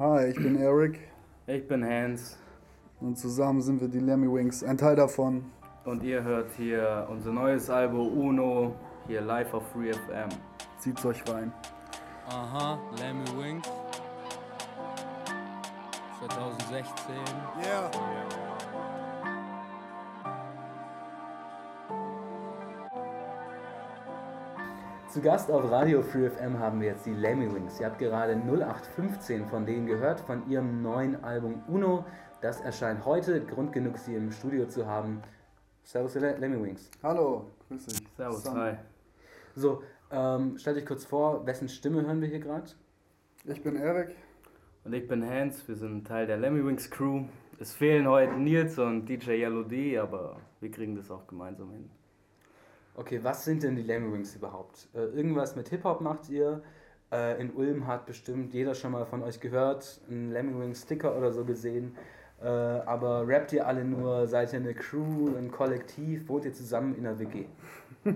Hi, ich bin Eric Ich bin Hans und zusammen sind wir die Lemmy Wings, ein Teil davon. und ihr hört hier unser neues Album Uno, hier live auf Free FM. Zieht's euch rein. Aha, Lemmy Wings. 2016. Yeah. Zu Gast auf Radio Free FM haben wir jetzt die Lemmy Wings. Ihr habt gerade 0815 von denen gehört, von ihrem neuen Album Uno. Das erscheint heute. Grund genug, sie im Studio zu haben. Servus, ihr Le- Lemmy Wings. Hallo, grüß dich. Servus, Sam. hi. So, ähm, stellt euch kurz vor, wessen Stimme hören wir hier gerade? Ich bin Eric. Und ich bin Hans, wir sind Teil der Lemmy Wings Crew. Es fehlen heute Nils und DJ Yellow D, aber wir kriegen das auch gemeinsam hin. Okay, was sind denn die Lemmy Wings überhaupt? Äh, irgendwas mit Hip-Hop macht ihr? Äh, in Ulm hat bestimmt jeder schon mal von euch gehört, einen Lemmy Wings Sticker oder so gesehen. Äh, aber rappt ihr alle nur? Seid ihr eine Crew, ein Kollektiv? Wohnt ihr zusammen in einer WG?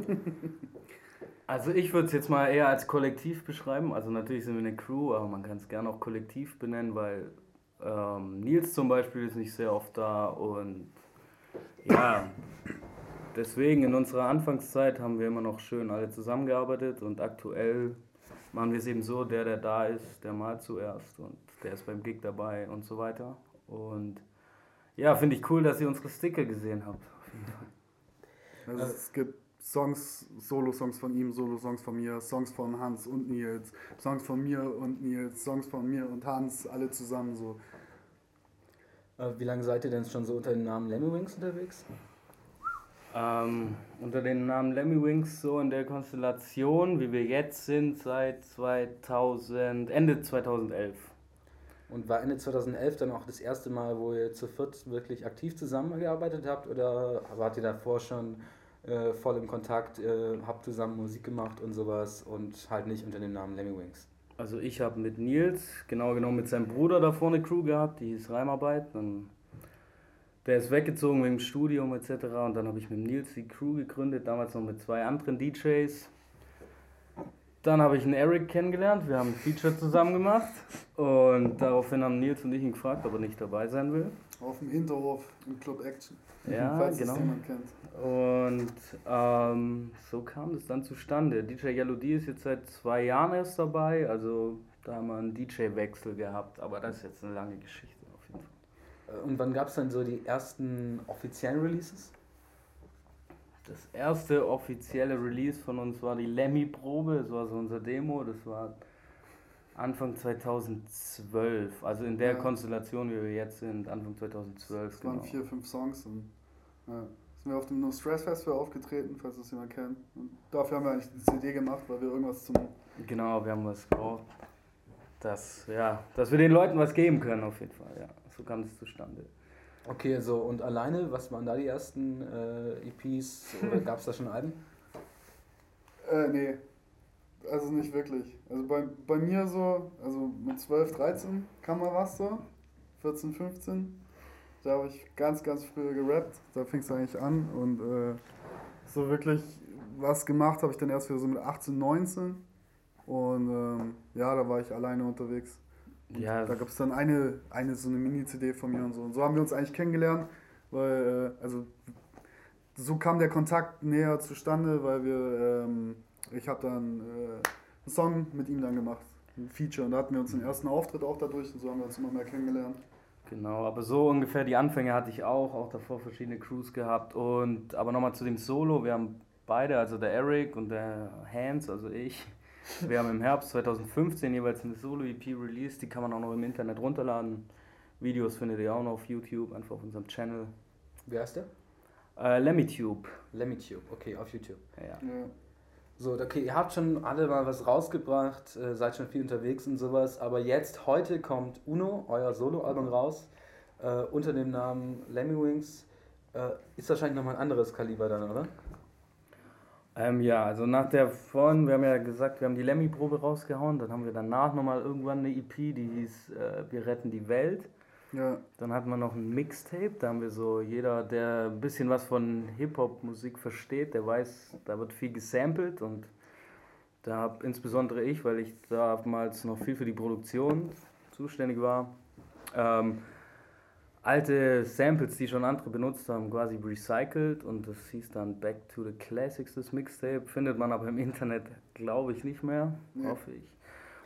Also ich würde es jetzt mal eher als Kollektiv beschreiben. Also natürlich sind wir eine Crew, aber man kann es gerne auch Kollektiv benennen, weil ähm, Nils zum Beispiel ist nicht sehr oft da und ja, deswegen in unserer Anfangszeit haben wir immer noch schön alle zusammengearbeitet und aktuell machen wir es eben so, der, der da ist, der malt zuerst und der ist beim Gig dabei und so weiter. Und ja, finde ich cool, dass ihr unsere Sticker gesehen habt. Also es gibt Songs, Solo-Songs von ihm, Solo-Songs von mir, Songs von Hans und Nils, Songs von mir und Nils, Songs von mir und Hans, alle zusammen so. Äh, wie lange seid ihr denn schon so unter dem Namen Lemmy Wings unterwegs? Ähm, unter dem Namen Lemmy Wings so in der Konstellation, wie wir jetzt sind, seit 2000, Ende 2011. Und war Ende 2011 dann auch das erste Mal, wo ihr zu viert wirklich aktiv zusammengearbeitet habt? Oder wart ihr davor schon äh, voll im Kontakt, äh, habt zusammen Musik gemacht und sowas und halt nicht unter dem Namen Lemmy Wings? Also ich habe mit Nils, genau genommen mit seinem Bruder da vorne Crew gehabt, die hieß Reimarbeit. Dann, der ist weggezogen wegen dem Studium etc. Und dann habe ich mit Nils die Crew gegründet, damals noch mit zwei anderen DJs. Dann habe ich einen Eric kennengelernt, wir haben ein Feature zusammen gemacht. Und daraufhin haben Nils und ich ihn gefragt, ob er nicht dabei sein will. Auf dem Hinterhof im Club Action. Ja, falls genau. jemand kennt. Und ähm, so kam das dann zustande. DJ Yellow D ist jetzt seit zwei Jahren erst dabei, also da haben wir einen DJ-Wechsel gehabt, aber das ist jetzt eine lange Geschichte auf jeden Fall. Äh, Und wann gab es dann so die ersten offiziellen Releases? Das erste offizielle Release von uns war die Lemmy-Probe, das war so unser Demo, das war Anfang 2012, also in der Ja. Konstellation, wie wir jetzt sind, Anfang 2012. Es waren Genau. vier, fünf Songs und ja, sind wir auf dem No Stress Festival aufgetreten, falls das jemand kennt. Und dafür haben wir eigentlich die CD gemacht, weil wir irgendwas zum Genau, wir haben was gebraucht, dass, ja, dass wir den Leuten was geben können auf jeden Fall, ja. So kam es zustande. Okay, so und alleine, was waren da die ersten äh, EPs? Oder gab es da schon Alben? Äh, nee. Also nicht wirklich. Also bei, bei mir so, also mit 12, 13 kam mal was so. 14, 15. Da habe ich ganz, ganz früh gerappt. Da fing es eigentlich an. Und äh, so wirklich was gemacht habe ich dann erst wieder so mit 18, 19. Und ähm, ja, da war ich alleine unterwegs. Und Ja, Da gab es dann eine, eine so eine Mini-CD von mir und so. Und so haben wir uns eigentlich kennengelernt, weil, äh, also so kam der Kontakt näher zustande, weil wir, ähm, ich habe dann äh, einen Song mit ihm dann gemacht, ein Feature. Und da hatten wir uns den ersten Auftritt auch dadurch und so haben wir uns immer mehr kennengelernt. Genau, aber so ungefähr die Anfänge hatte ich auch, auch davor verschiedene Crews gehabt. Und aber nochmal zu dem Solo, wir haben beide, also der Eric und der Hans, also ich, wir haben im Herbst 2015 jeweils eine Solo-EP released, die kann man auch noch im Internet runterladen. Videos findet ihr auch noch auf YouTube, einfach auf unserem Channel. Wie heißt der? Äh, LemmyTube. LemmyTube, okay, auf YouTube. Ja. Ja. So, okay, ihr habt schon alle mal was rausgebracht, äh, seid schon viel unterwegs und sowas, aber jetzt, heute kommt Uno, euer Soloalbum raus, äh, unter dem Namen Lemmy Wings. Äh, ist wahrscheinlich nochmal ein anderes Kaliber dann, oder? Ähm, ja, also nach der von, wir haben ja gesagt, wir haben die Lemmy-Probe rausgehauen, dann haben wir danach nochmal irgendwann eine EP, die hieß äh, Wir retten die Welt. Ja, Dann hatten wir noch ein Mixtape, da haben wir so, jeder, der ein bisschen was von Hip-Hop-Musik versteht, der weiß, da wird viel gesampelt und da habe insbesondere ich, weil ich damals noch viel für die Produktion zuständig war. Ähm, alte Samples, die schon andere benutzt haben, quasi recycelt und das hieß dann Back to the Classics, das Mixtape. Findet man aber im Internet, glaube ich, nicht mehr, Nee. hoffe ich.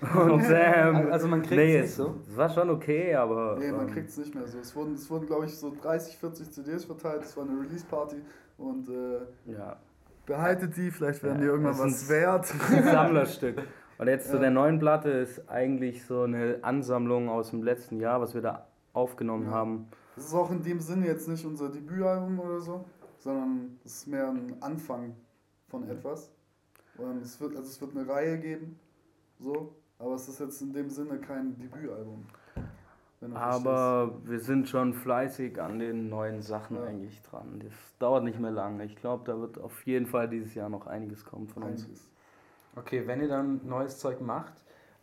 Und, ähm, Also man kriegt nee, es nicht so? Es war schon okay, aber. Nee, man ähm, kriegt es nicht mehr so. Es wurden, es wurden glaube ich, so 30, 40 CDs verteilt. Es war eine Release-Party und äh, ja, behaltet die, vielleicht werden Ja, die irgendwann was sind- wert. ein Sammlerstück. Und jetzt zu Ja. der neuen Platte ist eigentlich so eine Ansammlung aus dem letzten Jahr, was wir da aufgenommen Ja. haben. Das ist auch in dem Sinne jetzt nicht unser Debütalbum oder so, sondern es ist mehr ein Anfang von etwas. Und es wird, also es wird eine Reihe geben, so, aber es ist jetzt in dem Sinne kein Debütalbum. Aber wir sind schon fleißig an den neuen Sachen Ja. eigentlich dran. Das dauert nicht mehr lange. Ich glaube, da wird auf jeden Fall dieses Jahr noch einiges kommen von uns. verstehst. Okay, wenn ihr dann neues Zeug macht,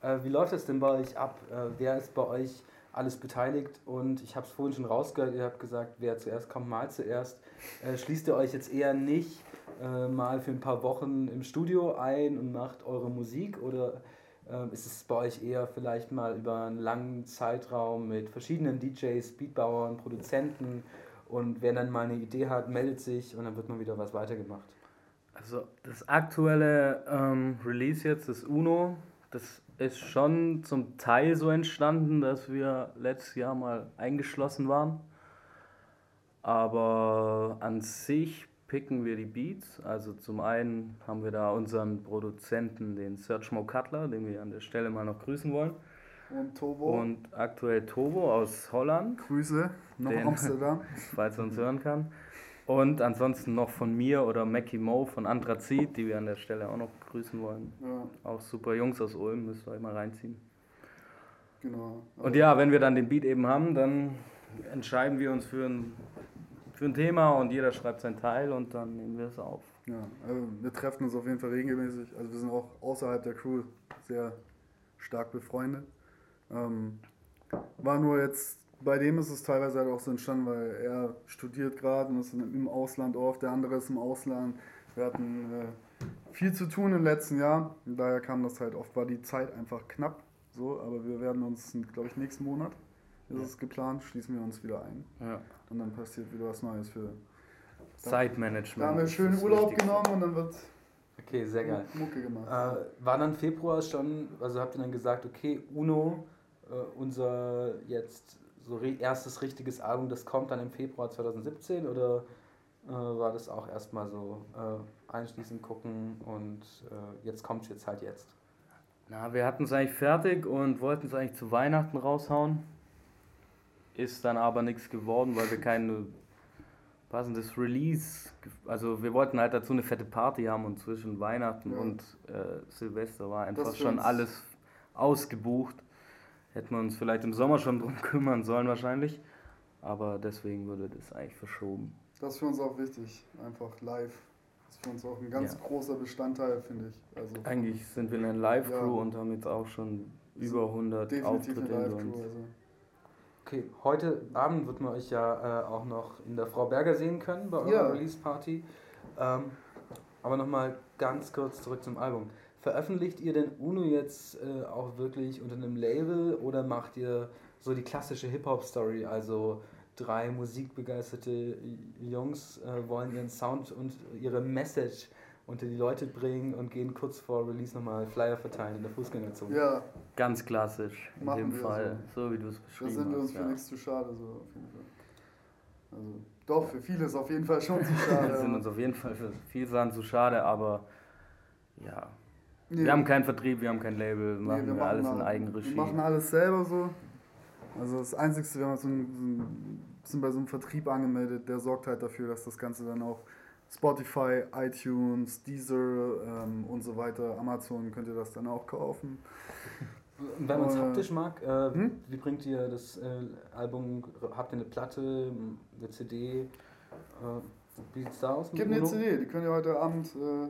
äh, wie läuft es denn bei euch ab? Äh, wer ist bei euch alles beteiligt? Und ich habe es vorhin schon rausgehört, ihr habt gesagt, wer zuerst kommt, mal zuerst. Äh, schließt ihr euch jetzt eher nicht äh, mal für ein paar Wochen im Studio ein und macht eure Musik? Oder ähm, ist es bei euch eher vielleicht mal über einen langen Zeitraum mit verschiedenen DJs, Beatbauern, Produzenten? Und wer dann mal eine Idee hat, meldet sich und dann wird mal wieder was weitergemacht. Also das aktuelle ähm, Release jetzt, das Uno, das ist schon zum Teil so entstanden, dass wir letztes Jahr mal eingeschlossen waren. Aber an sich picken wir die Beats. Also zum einen haben wir da unseren Produzenten, den Serge Mo Cutler, den wir an der Stelle mal noch grüßen wollen. Und Tobo, Und aktuell Tobo aus Holland, Grüße, noch Den- Amsterdam. falls er uns hören kann. Und ansonsten noch von mir oder Mackie Mo von Anthrazit, die wir an der Stelle auch noch grüßen wollen. Ja, Auch super Jungs aus Ulm, müsst ihr euch mal reinziehen. genau. Und ja, wenn wir dann den Beat eben haben, dann entscheiden wir uns für ein, für ein Thema und jeder schreibt sein Teil und dann nehmen wir es auf. Ja, also wir treffen uns auf jeden Fall regelmäßig. Also wir sind auch außerhalb der Crew sehr stark befreundet. Ähm, war nur jetzt, bei dem ist es teilweise halt auch so entstanden, weil er studiert gerade und ist im Ausland oft, der andere ist im Ausland. Wir hatten äh, viel zu tun im letzten Jahr. Und daher kam das halt oft, war die Zeit einfach knapp. So, aber wir werden uns, glaube ich, nächsten Monat ist es geplant, schließen wir uns wieder ein. Ja. Und dann passiert wieder was Neues für. Zeitmanagement. Da haben wir ist schön das Urlaub Wichtigste. genommen und dann wird Okay, sehr geil. Mucke gemacht. Äh, war dann Februar schon, also habt ihr dann gesagt, okay, Uno, äh, unser jetzt so erstes richtiges Album, das kommt dann im Februar 2017 oder äh, war das auch erstmal so äh, einschließend gucken und äh, jetzt kommt es jetzt halt jetzt? Na, wir hatten es eigentlich fertig und wollten es eigentlich zu Weihnachten raushauen. Ist dann aber nichts geworden, weil wir kein passendes Release, also wir wollten halt dazu eine fette Party haben und zwischen Weihnachten Ja. und äh, Silvester war einfach schon alles ausgebucht. Hätten wir uns vielleicht im Sommer schon drum kümmern sollen wahrscheinlich, aber deswegen wurde das eigentlich verschoben. Das ist für uns auch wichtig, einfach live. Das ist für uns auch ein ganz Ja. großer Bestandteil, finde ich. Also Eigentlich sind wir eine Live-Crew Ja. und haben jetzt auch schon über sind 100 definitiv Auftritte eine hinter Live-Crew. uns. Also. Okay, heute Abend wird man euch ja äh, auch noch in der Frau Berger sehen können bei eurer Ja. Release-Party. Ähm, aber nochmal ganz kurz zurück zum Album. Veröffentlicht ihr denn Uno jetzt äh, auch wirklich unter einem Label oder macht ihr so die klassische Hip-Hop-Story? Also drei musikbegeisterte Jungs äh, wollen ihren Sound und ihre Message unter die Leute bringen und gehen kurz vor Release nochmal Flyer verteilen in der Fußgängerzone. Ja, Ganz klassisch in Machen dem wir Fall, so, wie du es da beschrieben sind wir uns hast. für Ja. nichts zu schade, so auf jeden Fall. Also, doch, für vieles auf jeden Fall schon zu schade. Wir sind uns auf jeden Fall für viel Sachen zu schade, aber ja, Nee, wir haben keinen Vertrieb, wir haben kein Label, nee, machen wir, alles in Eigenregie. Wir machen alles selber so. Also das Einzige, wir haben so ein, so ein, sind bei so einem Vertrieb angemeldet, der sorgt halt dafür, dass das Ganze dann auch Spotify, iTunes, Deezer ähm, und so weiter, Amazon könnt ihr das dann auch kaufen. Und wenn man es Äh, haptisch mag, äh, hm? wie bringt ihr das äh, Album? Habt ihr eine Platte, eine CD? Äh, wie sieht's da aus? mit Gibt eine? CD, die könnt ihr heute Abend äh,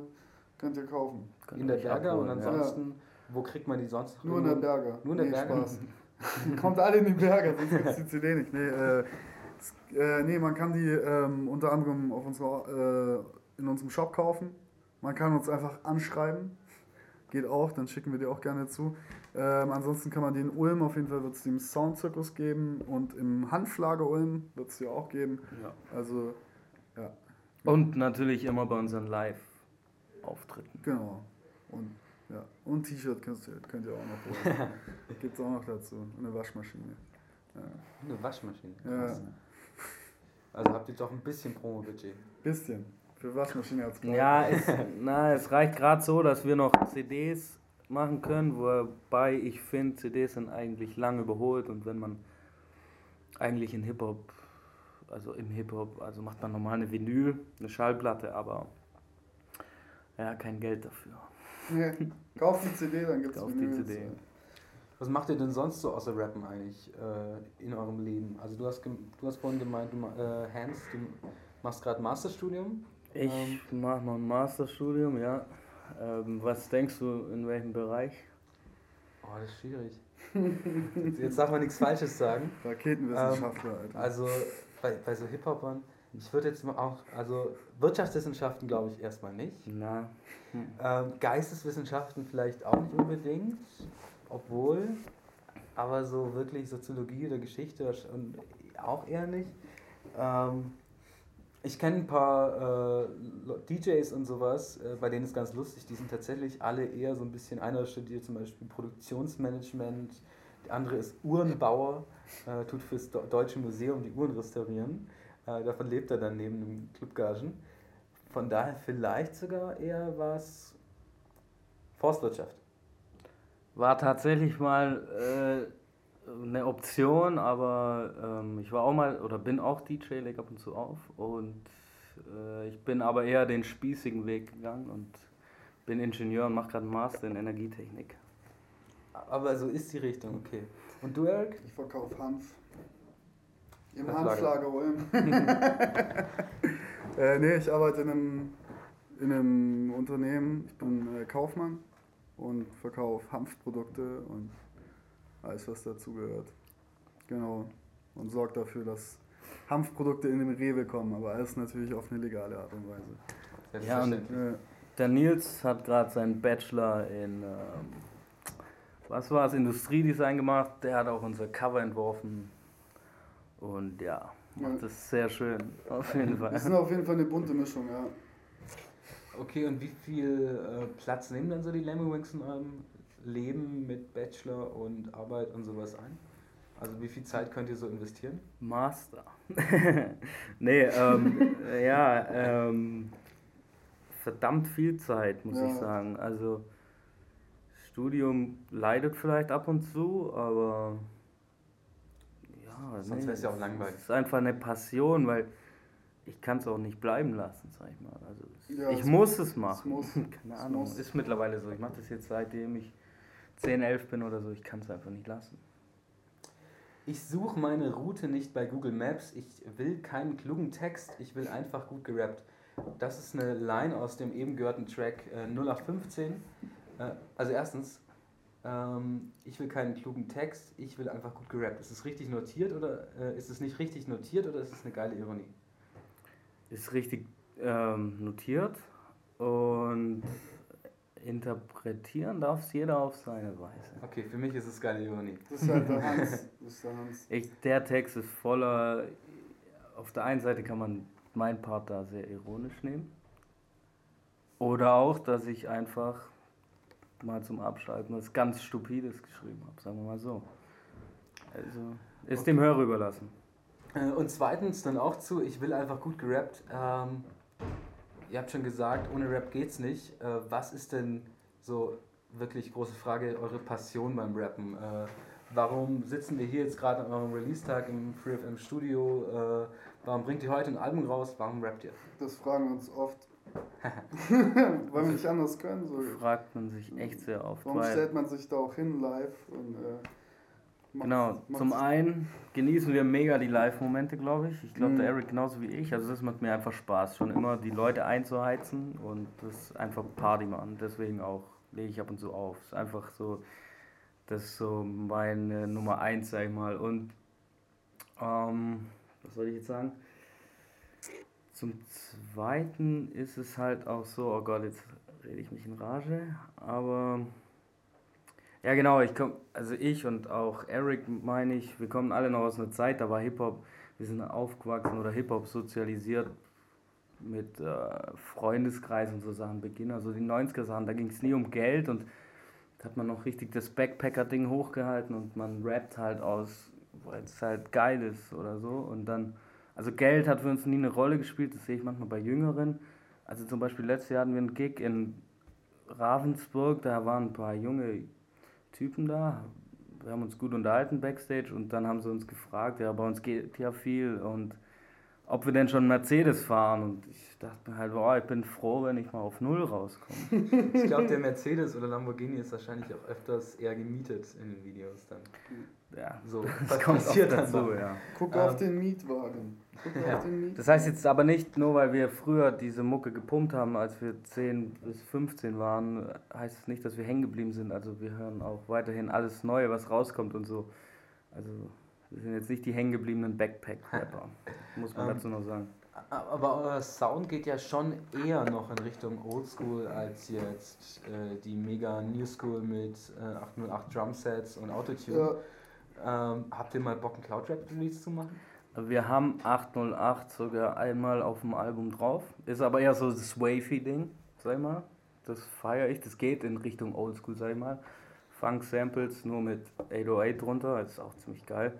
könnt ihr kaufen. Könnt In der Berger und abholen, ja. ansonsten, wo kriegt man die sonst? Nur in der Berger. Nur in der nee, Berger? Spaß. Kommt alle in die Berge, sonst gibt es die CD nicht. Nee, äh, äh, nee, man kann die ähm, unter anderem auf unserer, äh, in unserem Shop kaufen. Man kann uns einfach anschreiben. Geht auch, dann schicken wir die auch gerne zu. Ähm, ansonsten kann man die in Ulm, auf jeden Fall wird es die im Soundzirkus geben und im Hanflager Ulm wird es die auch geben. Ja. Also, ja, Und natürlich immer bei unseren Live-Auftritten. genau. Und, ja. und T-Shirt könnt ihr, könnt ihr auch noch holen. Gibt es auch noch dazu. Und eine Waschmaschine. Eine Waschmaschine. Ja. Krass. Also habt ihr doch ein bisschen Promo-Budget. Bisschen. Für Waschmaschine als Ja, es, na, es reicht gerade so, dass wir noch CDs machen können, wobei ich finde, CDs sind eigentlich lang überholt und wenn man eigentlich in Hip-Hop, also im Hip-Hop, also macht man normal eine Vinyl, eine Schallplatte, aber ja, kein Geld dafür. Nee, Kauf die CD, dann gibt's Kauf die. CD. Was macht ihr denn sonst so außer Rappen eigentlich äh, in eurem Leben? Also du hast, du hast vorhin gemeint, du äh, Hans, du machst gerade Masterstudium. Ich Ähm. mache noch ein Masterstudium, ja. Ähm, was denkst du, in welchem Bereich? Oh, das ist schwierig. Jetzt darf man nichts Falsches sagen. Raketenwissenschaftler, Alter. Also bei, bei so Hip-Hopern, ich würde jetzt mal auch, also Wirtschaftswissenschaften glaube ich erstmal nicht. Na, Ähm, Geisteswissenschaften vielleicht auch nicht unbedingt, obwohl, aber so wirklich Soziologie oder Geschichte auch eher nicht. Ähm, ich kenne ein paar äh, DJs und sowas, äh, bei denen ist ganz lustig, die sind tatsächlich alle eher so ein bisschen, einer studiert zum Beispiel Produktionsmanagement, der andere ist Uhrenbauer, äh, tut fürs Do Deutsche Museum die Uhren restaurieren. Äh, davon lebt er dann neben dem Clubgagen. Von daher vielleicht sogar eher was Forstwirtschaft. War tatsächlich mal äh, eine Option, aber ähm, ich war auch mal oder bin auch DJ, leg ab und zu auf und äh, ich bin aber eher den spießigen Weg gegangen und bin Ingenieur und mache gerade einen Master in Energietechnik. Aber so ist die Richtung, okay. Und du, Eric? Ich verkaufe Hanf. Im. Hanflager Ulm. äh, nee, ich arbeite in einem, in einem Unternehmen. Ich bin äh, Kaufmann und verkaufe Hanfprodukte und alles, was dazugehört. Genau. Und sorge dafür, dass Hanfprodukte in den Rewe kommen, aber alles natürlich auf eine legale Art und Weise. Ja, und-. Äh, Der Nils hat gerade seinen Bachelor in, ähm, was war es, Industriedesign gemacht. Der hat auch unser Cover entworfen. Und ja, macht Ja. das sehr schön, auf jeden Fall. sind auf jeden Fall eine bunte Mischung, ja. Okay, und wie viel äh, Platz nehmen dann so die Lemmy-Wings in eurem Leben mit Bachelor und Arbeit und sowas ein? Also wie viel Zeit könnt ihr so investieren? Master. nee, ähm, ja, ähm, verdammt viel Zeit, muss Ja. ich sagen. Also, Studium leidet vielleicht ab und zu, aber ja, Sonst wär's ja auch langweilig. Es ist einfach eine Passion, weil ich kann es auch nicht bleiben lassen, sag ich mal. Also, es- Ja, ich es- muss es machen. muss. Keine Es Ahnung, muss. ist mittlerweile so. Ich mache das jetzt seitdem ich 10, 11 bin oder so. Ich kann es einfach nicht lassen. Ich suche meine Route nicht bei Google Maps. Ich will keinen klugen Text. Ich will einfach gut gerappt. Das ist eine Line aus dem eben gehörten Track äh, 0815. Äh, also erstens, ähm, ich will keinen klugen Text. Ich will einfach gut gerappt. Ist es richtig notiert oder äh, ist es nicht richtig notiert oder ist es eine geile Ironie? ist richtig ähm, notiert und interpretieren darf es jeder auf seine Weise. Okay, für mich ist es geile Ironie. Das ist halt der Hans. Das ist der Hans. Ich, der Text ist voller. Auf der einen Seite kann man meinen Part da sehr ironisch nehmen. Oder auch, dass ich einfach mal zum Abschalten was ganz Stupides geschrieben habe, sagen wir mal so. Also ist dem Hörer überlassen. Äh, Und zweitens dann auch zu, ich will einfach gut gerappt. Ähm, ihr habt schon gesagt, ohne Rap geht's nicht. Äh, was ist denn so wirklich große Frage, eure Passion beim Rappen? Äh, warum sitzen wir hier jetzt gerade an eurem Release-Tag im FreeFM Studio? Äh, warum bringt ihr heute ein Album raus? Warum rappt ihr? Das fragen wir uns oft. Weil wir nicht anders können. So. Fragt man sich echt sehr oft. Warum stellt man sich da auch hin live? Und, äh, Genau, zum einen genießen wir mega die Live-Momente, glaube ich. Ich glaube, Mhm. der Eric genauso wie ich. Also das macht mir einfach Spaß, schon immer die Leute einzuheizen und das einfach Party machen. Deswegen auch lege ich ab und zu auf. ist einfach so, das ist so meine Nummer eins, sag ich mal. Und ähm, was soll ich jetzt sagen? Zum Zweiten ist es halt auch so, oh Gott, jetzt rede ich mich in Rage, aber Ja, genau, ich komm, also ich und auch Eric meine ich, wir kommen alle noch aus einer Zeit, da war Hip-Hop, wir sind aufgewachsen oder Hip-Hop sozialisiert mit äh, Freundeskreis und so Sachen beginnen, also die 90er Sachen, da ging es nie um Geld und da hat man noch richtig das Backpacker-Ding hochgehalten und man rappt halt aus, weil es halt geil ist oder so. Und dann, also Geld hat für uns nie eine Rolle gespielt, das sehe ich manchmal bei Jüngeren, also zum Beispiel letztes Jahr hatten wir einen Gig in Ravensburg, da waren ein paar junge Typen da. Wir haben uns gut unterhalten backstage und dann haben sie uns gefragt, ja, bei uns geht ja viel und ob wir denn schon Mercedes fahren. Und ich dachte mir halt, boah, ich bin froh, wenn ich mal auf Null rauskomme. Ich glaube, der Mercedes oder Lamborghini ist wahrscheinlich auch öfters eher gemietet in den Videos dann. Ja, So, das was kommt passiert auch dann dazu, noch? ja. Guck Ähm, auf den Mietwagen. Guck ja. auf den Mietwagen. Das heißt jetzt aber nicht nur, weil wir früher diese Mucke gepumpt haben, als wir 10 bis 15 waren, heißt es nicht, dass wir hängen geblieben sind. Also wir hören auch weiterhin alles Neue, was rauskommt und so. Also wir sind jetzt nicht die hängen gebliebenen Backpack-Rapper, muss man Ähm, dazu noch sagen. Aber euer Sound geht ja schon eher noch in Richtung Oldschool als jetzt äh, die mega New School mit äh, 808 Drumsets und Autotune. Ja, Ähm, habt ihr mal Bock, einen Cloud Rap Release zu machen? Wir haben 808 sogar einmal auf dem Album drauf. Ist aber eher so das Wavy-Ding, sag ich mal. Das feiere ich. Das geht in Richtung Oldschool, sag ich mal. Funk-Samples nur mit 808 drunter. Das ist auch ziemlich geil.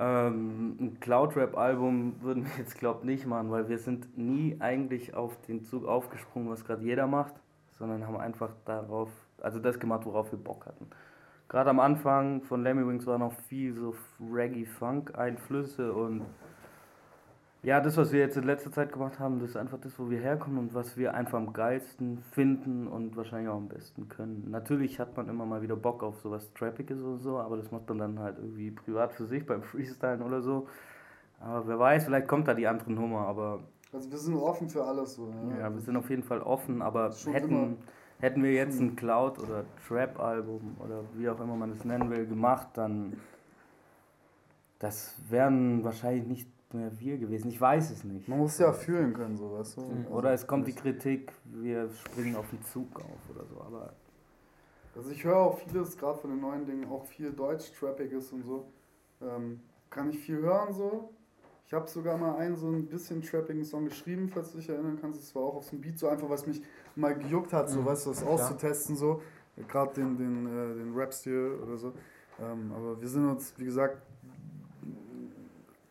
Ähm, ein Cloud-Rap-Album würden wir jetzt, glaube ich, nicht machen, weil wir sind nie eigentlich auf den Zug aufgesprungen, was gerade jeder macht, sondern haben einfach darauf, also das gemacht, worauf wir Bock hatten. Gerade am Anfang von Lemmy Wings war noch viel so Reggae-Funk-Einflüsse und ja, das, was wir jetzt in letzter Zeit gemacht haben, das ist einfach das, wo wir herkommen und was wir einfach am geilsten finden und wahrscheinlich auch am besten können. Natürlich hat man immer mal wieder Bock auf sowas Trappiges oder so, aber das macht man dann halt irgendwie privat für sich beim Freestylen oder so. Aber wer weiß, vielleicht kommt da die andere Nummer, aber also wir sind offen für alles so. Ja, ja, wir sind auf jeden Fall offen, aber hätten, hätten wir jetzt ein Cloud- oder Trap-Album oder wie auch immer man es nennen will, gemacht, dann das wären wahrscheinlich nicht mehr wir gewesen. Ich weiß es nicht. Man muss ja fühlen können, so weißt du. Mhm. Oder es kommt die Kritik, wir springen auf den Zug auf oder so, aber Also ich höre auch vieles, gerade von den neuen Dingen, auch viel Deutsch-Trappiges und so. Ähm, kann ich viel hören so. Ich habe sogar mal einen so ein bisschen trappigen Song geschrieben, falls du dich erinnern kannst. Es war auch auf so einem Beat so einfach, was mich mal gejuckt hat, so Mhm, weißt du, das auszutesten so. Gerade den, den, äh, den Rap-Stil oder so. Ähm, aber wir sind uns, wie gesagt,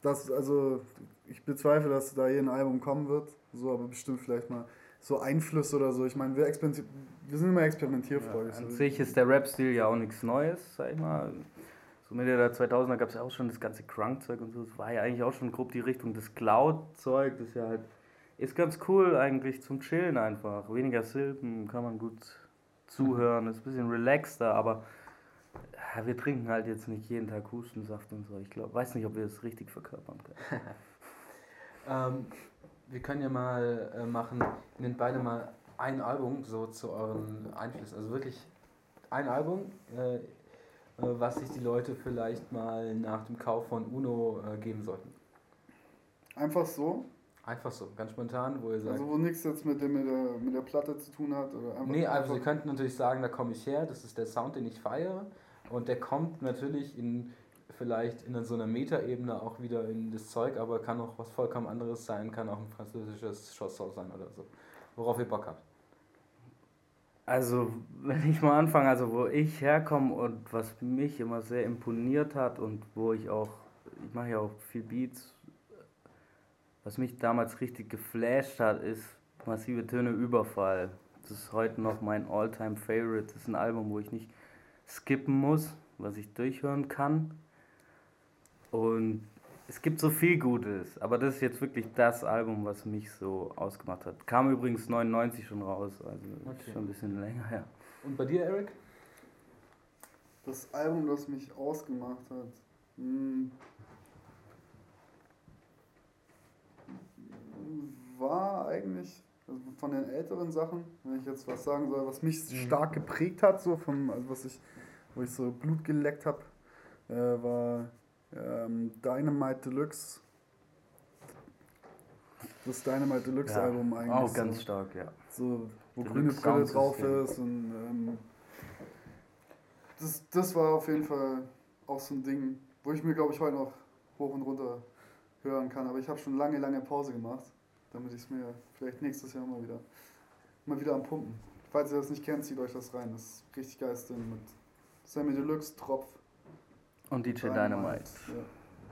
das, also ich bezweifle, dass da hier ein Album kommen wird. So, aber bestimmt vielleicht mal so Einflüsse oder so. Ich meine, wir, wir sind immer experimentierfreudig. an so. sich ist der Rap-Stil ja auch nichts Neues, sag ich mal. So Mitte der 2000er gab es ja auch schon das ganze Crunk-Zeug und so. Das war ja eigentlich auch schon grob die Richtung. Das Cloud-Zeug, das ist ja halt, ist ganz cool eigentlich zum Chillen einfach. Weniger Silben, kann man gut zuhören, ist ein bisschen relaxter, aber ja, wir trinken halt jetzt nicht jeden Tag Hustensaft und so. Ich glaube, weiß nicht, ob wir das richtig verkörpern können. Ähm, wir können ja mal äh, machen, nehmt beide mal ein Album so zu euren Einflüssen. Also wirklich ein Album, äh, äh, was sich die Leute vielleicht mal nach dem Kauf von Uno äh, geben sollten. Einfach so. Einfach so, ganz spontan, wo ihr sagt. Also wo nichts jetzt mit, dem, mit, der, mit der Platte zu tun hat. Oder einfach, nee, also ihr einfach, könnt natürlich sagen, da komme ich her, das ist der Sound, den ich feiere. Und der kommt natürlich in vielleicht in so einer Metaebene auch wieder in das Zeug, aber kann auch was vollkommen anderes sein, kann auch ein französisches Chanson sein oder so. Worauf ihr Bock habt. Also, wenn ich mal anfange, also wo ich herkomme und was mich immer sehr imponiert hat und wo ich auch, ich mache ja auch viel Beats, was mich damals richtig geflasht hat, ist Massive Töne Überfall. Das ist heute noch mein All-Time Favorite. Das ist ein Album, wo ich nicht skippen muss, was ich durchhören kann. Und es gibt so viel Gutes, aber das ist jetzt wirklich das Album, was mich so ausgemacht hat. Kam übrigens 99 schon raus, also Okay. ist schon ein bisschen länger her. Und bei dir, Eric? das Album, das mich ausgemacht hat. hm, War eigentlich also von den älteren Sachen, wenn ich jetzt was sagen soll, was mich stark geprägt hat, so vom, also was ich, wo ich so Blut geleckt habe, äh, war ähm, Dynamite Deluxe. Das Dynamite Deluxe Ja, Album eigentlich. Auch ganz so. stark, ja. So, wo Deluxe grüne Brille drauf ist und ähm, das, das war auf jeden Fall auch so ein Ding, wo ich mir, glaube ich, heute noch hoch und runter hören kann. Aber ich habe schon lange, lange Pause gemacht, damit ich es mir vielleicht nächstes Jahr mal wieder, mal wieder am Pumpen. Falls ihr das nicht kennt, zieht euch das rein. Das ist richtig geiles Ding mit Sammy Deluxe, Tropf, Und DJ Dynamite. Ja,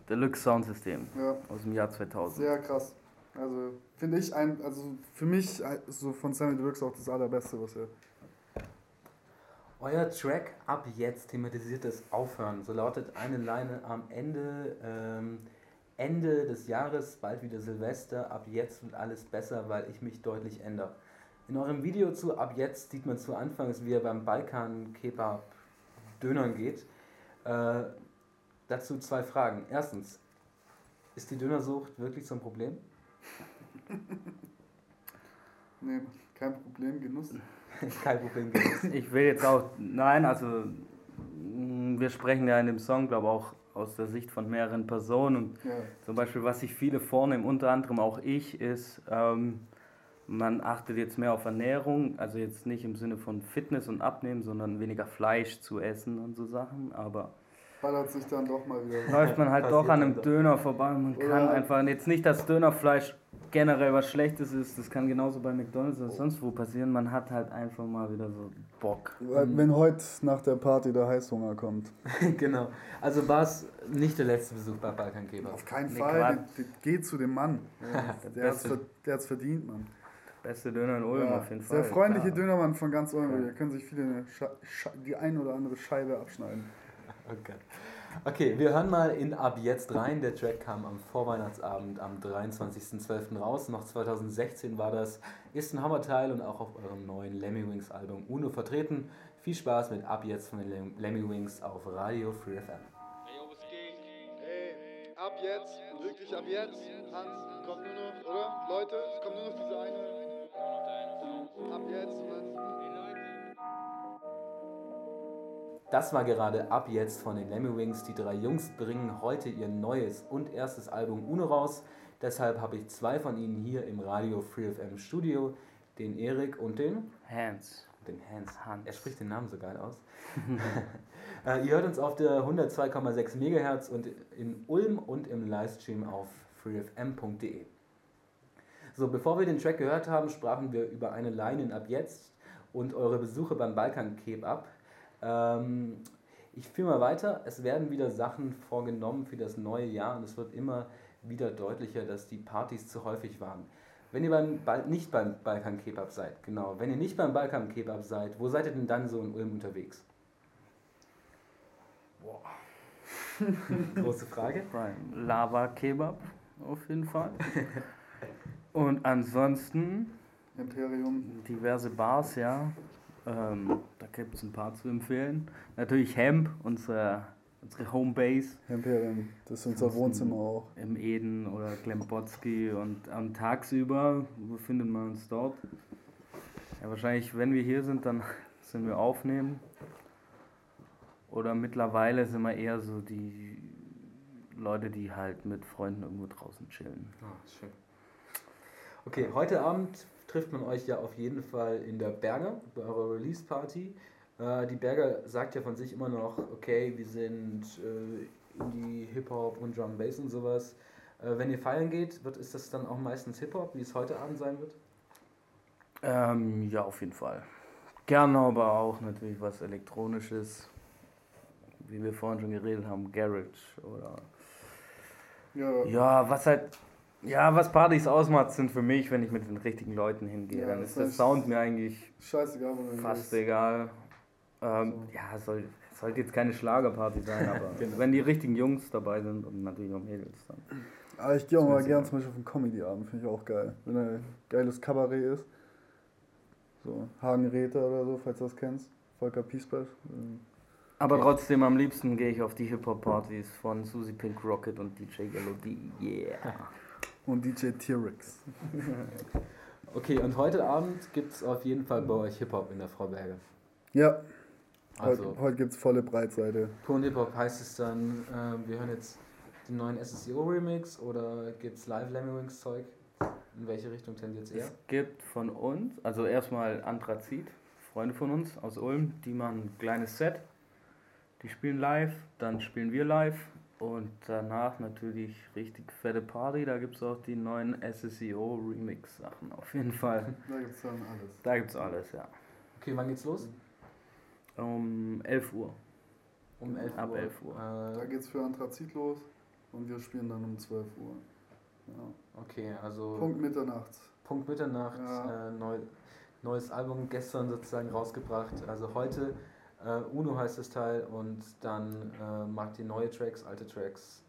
Deluxe Soundsystem ja, aus dem Jahr 2000. sehr krass. Also finde ich ein, also für mich so von Sammy Deluxe auch das allerbeste, was er. Euer Track ab jetzt thematisiert das Aufhören. So lautet eine Leine am Ende, ähm, Ende des Jahres, bald wieder Silvester. Ab jetzt wird alles besser, weil ich mich deutlich ändere. In eurem Video zu Ab jetzt sieht man zu Anfangs, wie er beim Balkan Kebab Dönern geht. Äh, dazu zwei Fragen. Erstens, ist die Dönersucht wirklich so ein Problem? Nee, kein Problem, Genuss. Kein Problem. gewesen. Ich will jetzt auch, nein, also mh, wir sprechen ja in dem Song, glaube ich, auch aus der Sicht von mehreren Personen. Und Ja, zum Beispiel, was sich viele vornehmen, unter anderem auch ich, ist, ähm, man achtet jetzt mehr auf Ernährung, also jetzt nicht im Sinne von Fitness und Abnehmen, sondern weniger Fleisch zu essen und so Sachen. Aber ballert sich dann doch mal wieder. läuft man halt doch an einem. Döner vorbei. Man Oder- kann einfach jetzt nicht, dass Dönerfleisch generell was Schlechtes ist. Das kann genauso bei McDonalds oder sonst wo passieren. Man hat halt einfach mal wieder so Bock. Wenn heute nach der Party der Heißhunger kommt. genau. Also war es nicht der letzte Besuch bei Balkan Kebab. Auf keinen Nee, Fall. Geht zu dem Mann. Der der hat's verdient, Mann. Beste Döner in Ulm Ja, auf jeden Fall. der freundliche klar. Dönermann von ganz Ulm. Ja. Da können sich viele die ein oder andere Scheibe abschneiden. Okay. okay, wir hören mal in Ab jetzt rein. Der Track kam am Vorweihnachtsabend am 23.12. raus. Noch 2016 war das. Ist ein Hammerteil und auch auf eurem neuen Lemmy Wings Album UNO vertreten. Viel Spaß mit Ab jetzt von den Lem- Lemmy Wings auf Radio Free FM. Ey, ab jetzt, wirklich ab jetzt. Hans, kommt nur noch, oder? Leute, es kommt nur noch diese eine. Das war gerade ab jetzt von den Lemmy Wings. Die drei Jungs bringen heute ihr neues und erstes Album UNO raus. Deshalb habe ich zwei von ihnen hier im Radio Free FM Studio, den Erik und den, Hands. den Hans. Hans. Er spricht den Namen so geil aus. äh, ihr hört uns auf der 102,6 MHz und in Ulm und im Livestream auf freefm.de. So, bevor wir den Track gehört haben, sprachen wir über eine Line ab jetzt und eure Besuche beim Balkan Kebab. Ähm, ich führe mal weiter. Es werden wieder Sachen vorgenommen für das neue Jahr und es wird immer wieder deutlicher, dass die Partys zu häufig waren. Wenn ihr beim nicht beim Balkan Kebab seid, genau, wenn ihr nicht beim Balkan Kebab seid, wo seid ihr denn dann so in Ulm unterwegs? Große Frage. Lava Kebab auf jeden Fall. Und ansonsten Imperium. diverse Bars, ja. Ähm, da gibt es ein paar zu empfehlen. Natürlich Hemp, unsere, unsere Homebase Imperium. Das ist unser Wohnzimmer auch. im Eden oder Glembotski und am tagsüber, wo findet man uns dort? Ja, wahrscheinlich, wenn wir hier sind, dann sind wir aufnehmen. Oder mittlerweile sind wir eher so die Leute, die halt mit Freunden irgendwo draußen chillen. Ah, schön. Okay, heute Abend trifft man euch ja auf jeden Fall in der Berger bei eurer Release-Party. Äh, die Berger sagt ja von sich immer noch, okay, wir sind äh, Indie, Hip-Hop und Drum Bass und sowas. Äh, wenn ihr feiern geht, wird, ist das dann auch meistens Hip-Hop, wie es heute Abend sein wird? Ähm, ja, auf jeden Fall. Gerne aber auch natürlich was Elektronisches, wie wir vorhin schon geredet haben, Garage oder Ja. Ja, was halt, ja, was Partys ausmacht, sind für mich, wenn ich mit den richtigen Leuten hingehe. Ja, dann ist der Sound mir eigentlich Scheißegal, fast egal. Ähm, So. Ja, es soll, sollte jetzt keine Schlagerparty sein, aber wenn die richtigen Jungs dabei sind und natürlich auch Mädels dann. Aber ich gehe auch mal gern zum Beispiel auf einen Comedy-Abend, finde ich auch geil. Wenn ein geiles Kabarett ist. So, Hagen Räther oder so, falls du das kennst. Volker Piesbach. Aber trotzdem, am liebsten gehe ich auf die Hip-Hop-Partys von Susie Pink Rocket und DJ Yellow D. Yeah. Und DJ T-Rex. Okay, und heute Abend gibt es auf jeden Fall bei euch Hip-Hop in der Frau Berger. Ja, Also, heute, heute gibt es volle Breitseite. Pur und Hip-Hop heißt es dann, äh, wir hören jetzt den neuen SSEO-Remix oder gibt es live Lemmy Wings Zeug? In welche Richtung tendiert es eher? Es gibt von uns, also erstmal Anthrazit, Freunde von uns aus Ulm, die machen ein kleines Set. Die spielen live, dann spielen wir live und danach natürlich richtig fette Party. Da gibt es auch die neuen SSEO Remix Sachen auf jeden Fall. Da gibt es dann alles. Da gibt's alles, ja. Okay, wann geht's los? Um 11 Uhr. Um 11 Ab Uhr. 11 Uhr. Da Äh, geht's für Anthrazit los und wir spielen dann um 12 Uhr. Ja. okay, also Punkt Mitternachts. Punkt Mitternacht, Ja. äh, neu, neues Album gestern sozusagen rausgebracht. Also heute äh, Uno heißt das Teil und dann äh, macht ihr neue Tracks, alte Tracks.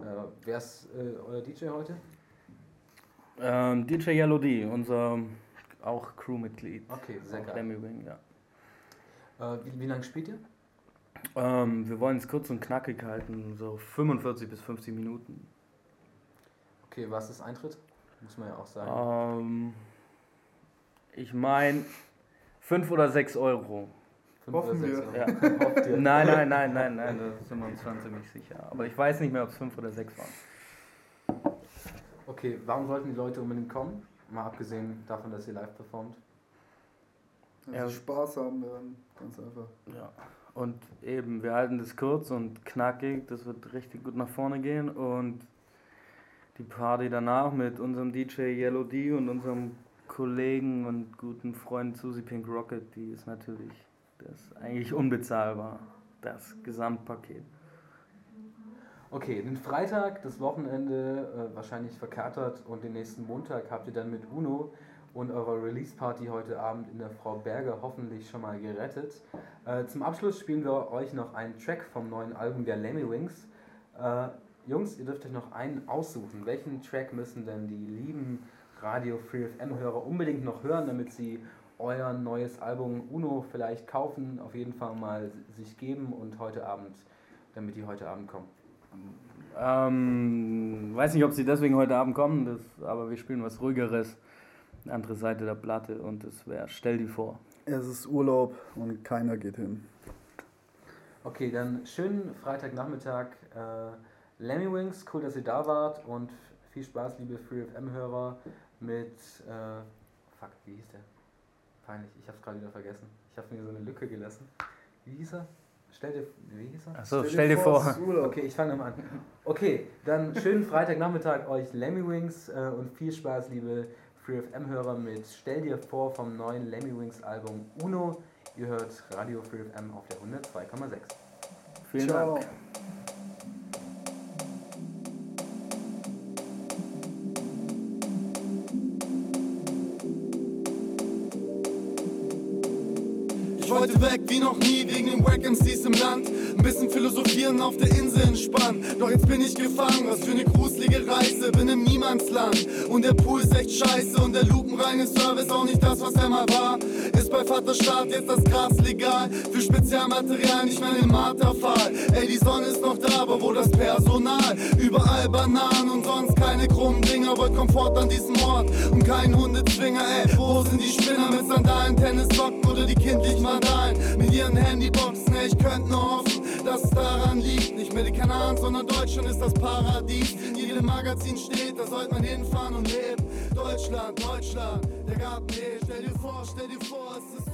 Äh, wer ist äh, euer DJ heute? Ähm, DJ Yellow D, unser auch Crewmitglied. Okay, sehr geil. Wing, ja. Äh, wie, wie lange spielt ihr? Ähm, wir wollen es kurz und knackig halten, so 45 bis 50 Minuten. Okay, was ist Eintritt? Muss man ja auch sagen. Ähm, ich meine 5 oder 6 Euro. Fünf hoffen oder sechs wir. Ihr? Nein, nein, nein, nein, nein, da sind wir uns schon ziemlich sicher. Aber ich weiß nicht mehr, ob es 5 oder 6 waren. Okay, warum sollten die Leute unbedingt kommen? Mal abgesehen davon, dass ihr live performt. Wenn Ja. sie Spaß haben werden, ganz einfach. Ja. Und eben, wir halten das kurz und knackig, das wird richtig gut nach vorne gehen. Und die Party danach mit unserem DJ Yellow D und unserem Kollegen und guten Freund Susie Pink Rocket, die ist natürlich, das ist eigentlich unbezahlbar, das Gesamtpaket. Okay, den Freitag, das Wochenende, äh, wahrscheinlich verkatert und den nächsten Montag habt ihr dann mit Uno und eurer Release-Party heute Abend in der Frau Berger hoffentlich schon mal gerettet. Äh, zum Abschluss spielen wir euch noch einen Track vom neuen Album der Lemmy Wings. Äh, Jungs, ihr dürft euch noch einen aussuchen. Welchen Track müssen denn die lieben Radio Free FM-Hörer unbedingt noch hören, damit sie euer neues Album Uno vielleicht kaufen, auf jeden Fall mal sich geben und heute Abend, damit die heute Abend kommen? Ähm, weiß nicht, ob sie deswegen heute Abend kommen, das, aber wir spielen was ruhigeres. Eine andere Seite der Platte und das wäre Stell dir vor. Es ist Urlaub und keiner geht hin. Okay, dann schönen Freitagnachmittag. Äh, Lemmy Wings, cool, dass ihr da wart und viel Spaß, liebe Free FM-Hörer, mit. Äh, fuck, wie hieß der? Peinlich, ich hab's gerade wieder vergessen. Ich habe mir so eine Lücke gelassen. Wie hieß er? Stell dir. Wie hieß er? Achso, stell, dir vor. es Urlaub. Okay, ich fange nochmal an. Okay, dann schönen Freitagnachmittag euch Lemmy Wings äh, und viel Spaß, liebe Free FM-Hörer, mit Stell dir vor vom neuen Lemmy Wings Album Uno. Ihr hört Radio Free FM auf der 102,6. Vielen Ciao. Dank. Ich wollte weg wie noch nie wegen den Wack MCs im Land. Ein bisschen philosophieren auf der Insel entspannen. Doch jetzt bin ich gefangen, was für eine gruselige Reise. Bin im Niemandsland und der Pool ist echt scheiße. Und der lupenreine Service auch nicht das, was er mal war. Ist bei Vaterstaat jetzt das Gras legal. Für Spezialmaterial nicht mehr den Marterfall. Ey, die Sonne ist noch da, aber wo das Personal? Überall Bananen und sonst keine krummen Dinger. Wollt Komfort an diesem Ort und kein Hundezwinger. Ey, wo sind die Spinner mit Sandalen, Tennissocken oder die kindlichen Vandalen mit ihren Handyboxen? Ich könnte nur hoffen, dass es daran liegt. Nicht mehr die Kanaren, sondern Deutschland ist das Paradies. In jedem Magazin steht, da sollte man hinfahren und leben. Deutschland, Deutschland, der Garten, stell dir vor, stell dir vor, es ist